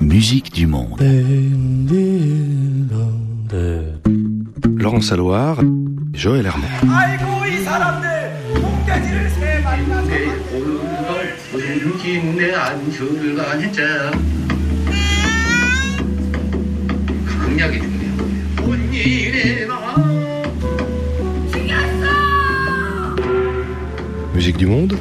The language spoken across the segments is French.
Musique du monde. Laurence Alloire, Joël Hermel. Musique du monde.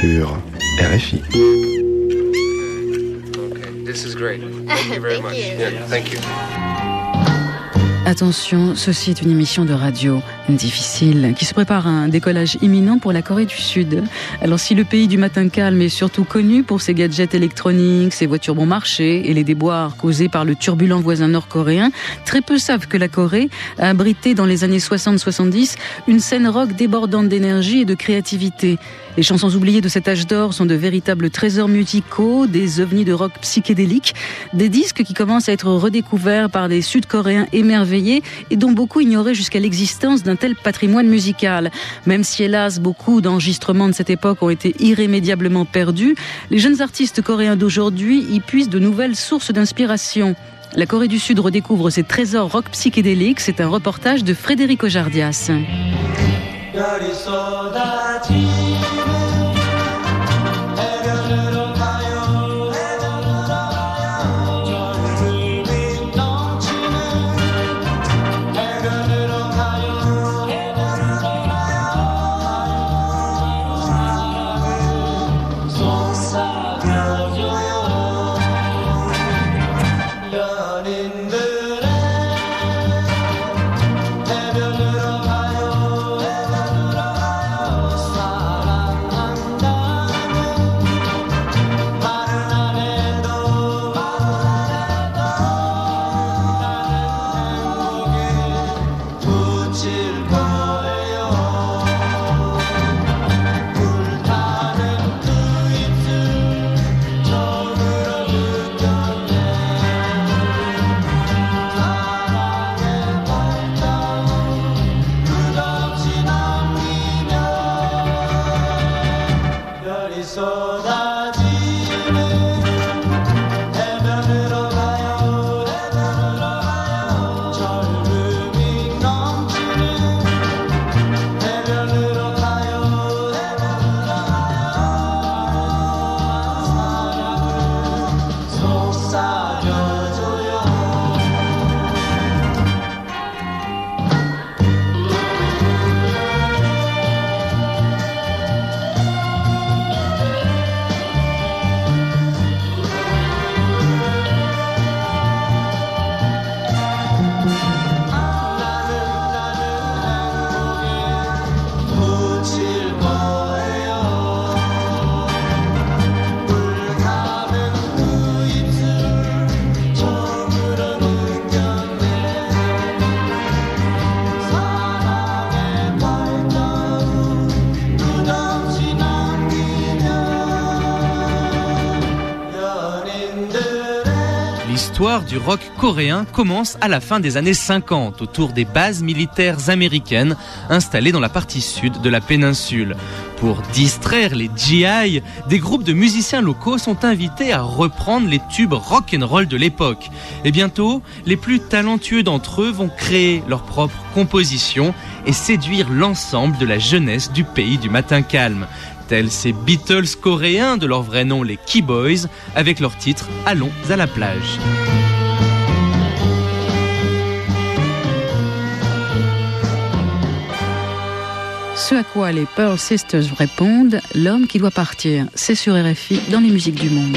Sur RFI. This is great. Thank you very much. Yeah, thank you. Attention, ceci est une émission de radio difficile qui se prépare à un décollage imminent pour la Corée du Sud. Alors si le pays du matin calme est surtout connu pour ses gadgets électroniques, ses voitures bon marché et les déboires causés par le turbulent voisin nord-coréen, très peu savent que la Corée a abrité dans les années 60-70 une scène rock débordante d'énergie et de créativité. Les chansons oubliées de cet âge d'or sont de véritables trésors musicaux, des ovnis de rock psychédélique, des disques qui commencent à être redécouverts par des Sud-Coréens émerveillés et dont beaucoup ignoraient jusqu'à l'existence d'un tel patrimoine musical. Même si hélas beaucoup d'enregistrements de cette époque ont été irrémédiablement perdus, les jeunes artistes coréens d'aujourd'hui y puissent de nouvelles sources d'inspiration. La Corée du Sud redécouvre ses trésors rock psychédéliques. C'est un reportage de Frédéric Ojardias. L'histoire du rock coréen commence à la fin des années 50 autour des bases militaires américaines installées dans la partie sud de la péninsule. Pour distraire les GI, des groupes de musiciens locaux sont invités à reprendre les tubes rock and roll de l'époque. Et bientôt, les plus talentueux d'entre eux vont créer leur propre composition et séduire l'ensemble de la jeunesse du pays du matin calme ces Beatles coréens de leur vrai nom les Keyboys avec leur titre Allons à la plage. Ce à quoi les Pearl Sisters répondent, l'homme qui doit partir, c'est sur RFI dans les musiques du monde.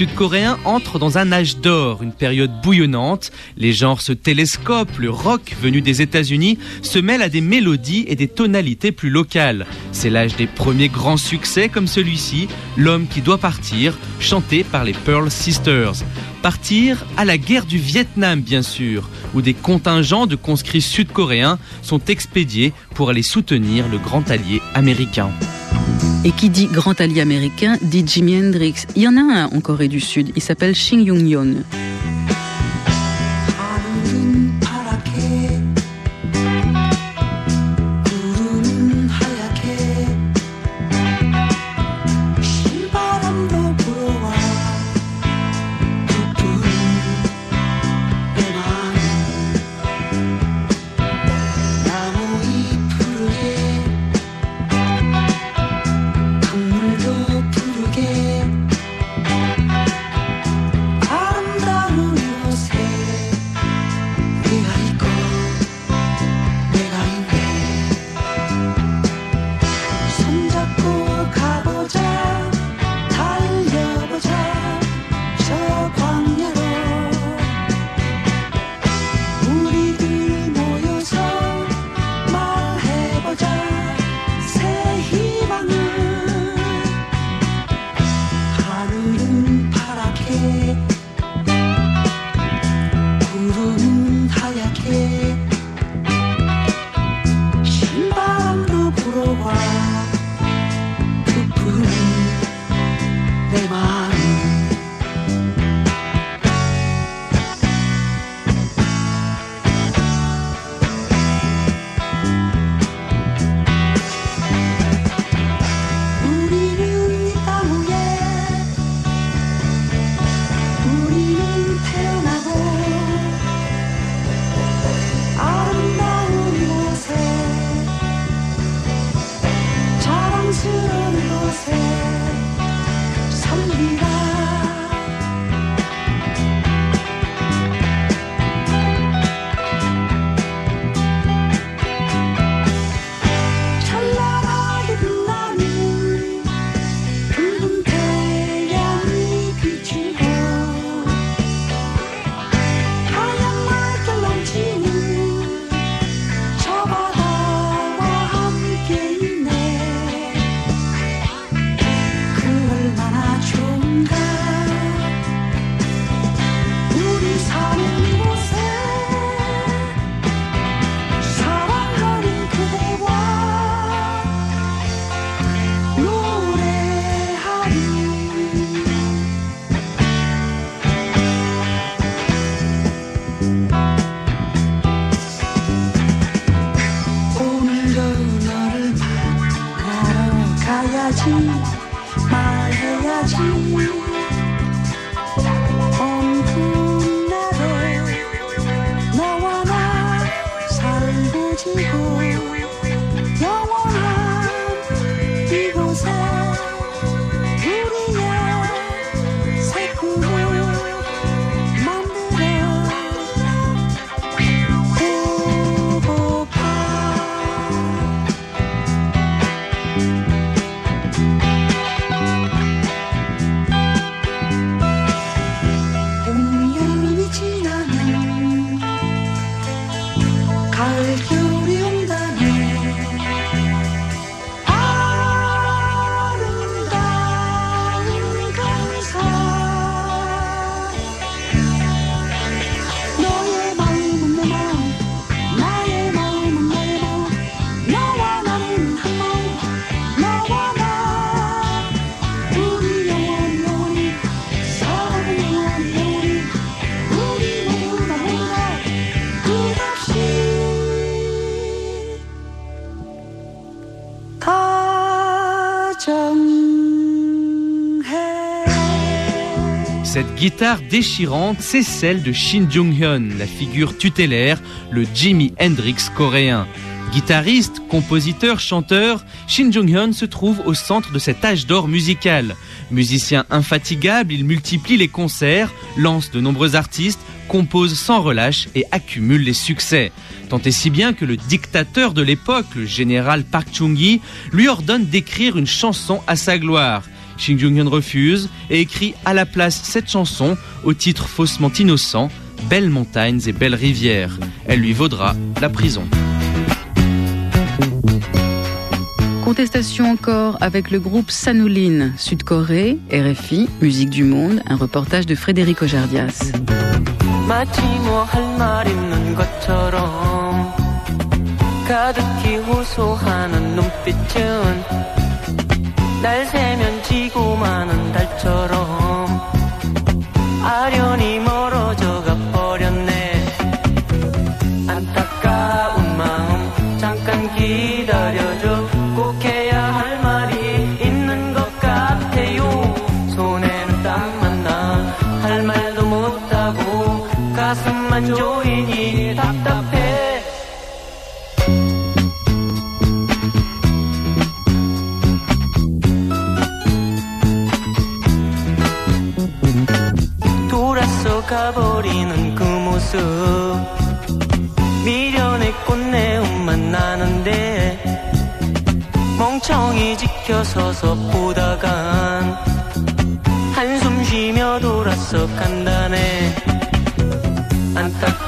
Rock sud-coréen entre dans un âge d'or, une période bouillonnante. Les genres se télescopent, le rock venu des États-Unis se mêle à des mélodies et des tonalités plus locales. C'est l'âge des premiers grands succès comme celui-ci, L'homme qui doit partir, chanté par les Pearl Sisters. Partir à la guerre du Vietnam, bien sûr, où des contingents de conscrits sud-coréens sont expédiés pour aller soutenir le grand allié américain. Et qui dit grand allié américain dit Jimi Hendrix. Il y en a un en Corée du Sud, il s'appelle Shin Young-yeon. Cette guitare déchirante, c'est celle de Shin Jung-hyun, la figure tutélaire, le Jimi Hendrix coréen. Guitariste, compositeur, chanteur, Shin Jung-hyun se trouve au centre de cet âge d'or musical. Musicien infatigable, il multiplie les concerts, lance de nombreux artistes, compose sans relâche et accumule les succès. Tant et si bien que le dictateur de l'époque, le général Park Chung-hee, lui ordonne d'écrire une chanson à sa gloire. Shin Jung-hyun refuse et écrit à la place cette chanson au titre faussement innocent Belles montagnes et belles rivières. Elle lui vaudra la prison. Contestation encore avec le groupe Sanulin, Sud-Corée, RFI, Musique du Monde, un reportage de Frédéric Ojardias. 날 세면 지고 마는 달처럼 아련히 멀 그 모습 미련의 꽃내음만 나는데 멍청이 지켜서서 보다간 한숨 쉬며 돌아서 간다네. 안타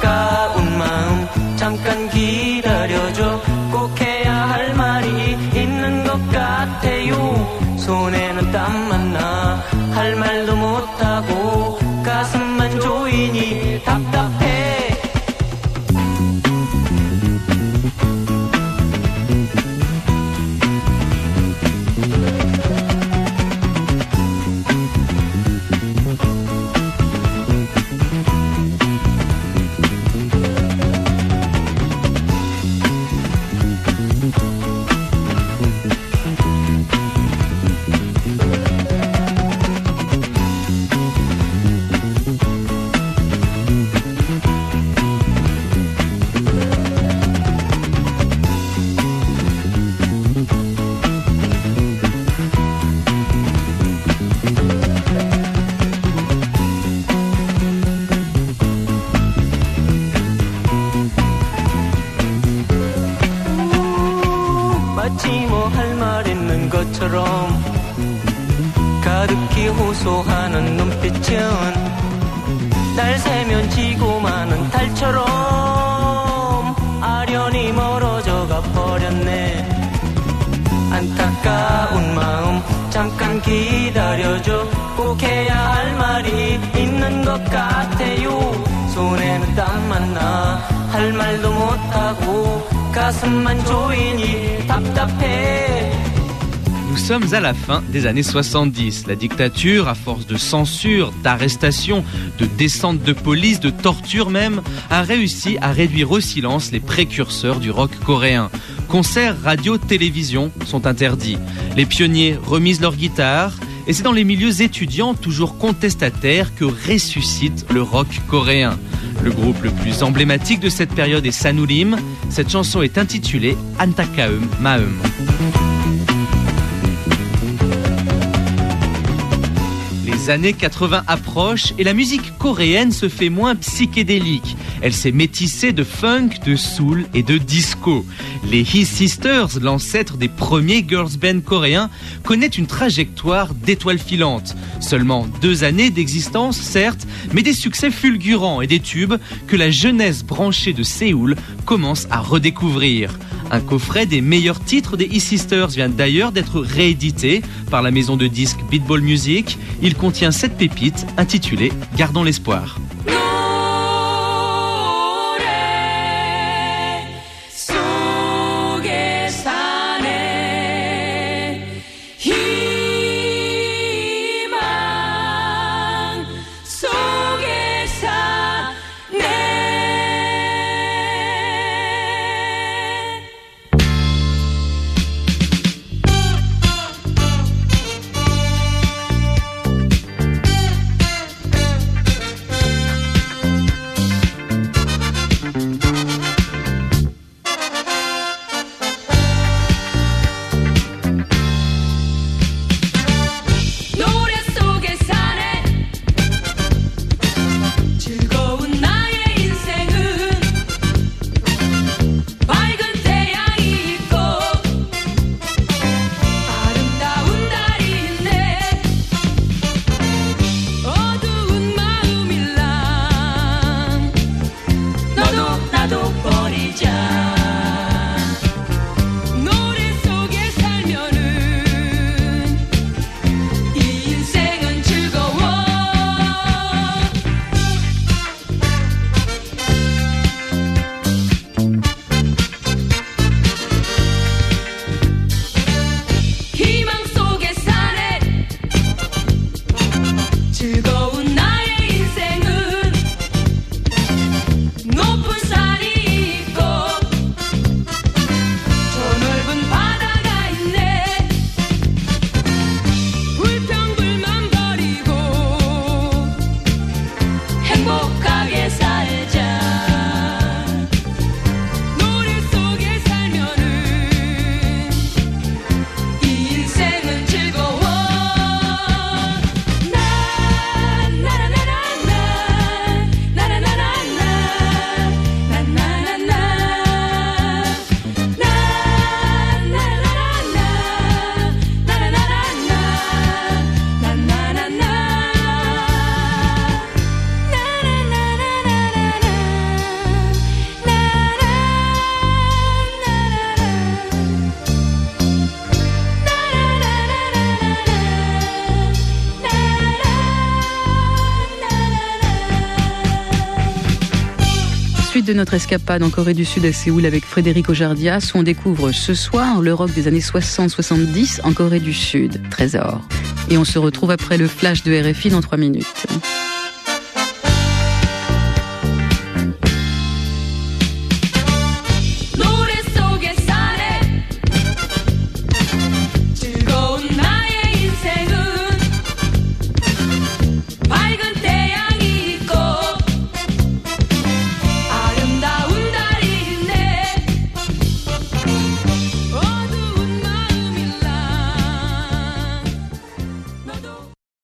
마치 뭐 할 말 있는 것처럼 가득히 호소하는 눈빛은 날 세면 지고 마는 달처럼 아련히 멀어져 가 버렸네. 안타까운 마음 잠깐 기다려줘. 꼭 해야 할 말이 있는 것 같아요. 손에는 땀만 나. 할 말도 못하고 가슴만 조이니 답답해 Nous sommes à la fin des années 70. La dictature, à force de censure, d'arrestation, de descente de police, de torture même, a réussi à réduire au silence les précurseurs du rock coréen. Concerts, radio, télévision sont interdits. Les pionniers remisent leur guitare. Et c'est dans les milieux étudiants, toujours contestataires, que ressuscite le rock coréen. Le groupe le plus emblématique de cette période est Sanulim. Cette chanson est intitulée Antakaeum Maeum. Les années 80 approchent et la musique coréenne se fait moins psychédélique. Elle s'est métissée de funk, de soul et de disco. Les His Sisters, l'ancêtre des premiers girls band coréens, connaissent une trajectoire d'étoiles filantes. Seulement deux années d'existence, certes, mais des succès fulgurants et des tubes que la jeunesse branchée de Séoul commence à redécouvrir. Un coffret des meilleurs titres des E-Sisters vient d'ailleurs d'être réédité par la maison de disques Beatball Music. Il contient sept pépites intitulées Gardons l'espoir. De notre escapade en Corée du Sud à Séoul avec Frédéric Ojardias, où on découvre ce soir le rock des années 60-70 en Corée du Sud, Trésor. Et on se retrouve après le flash de RFI dans trois minutes.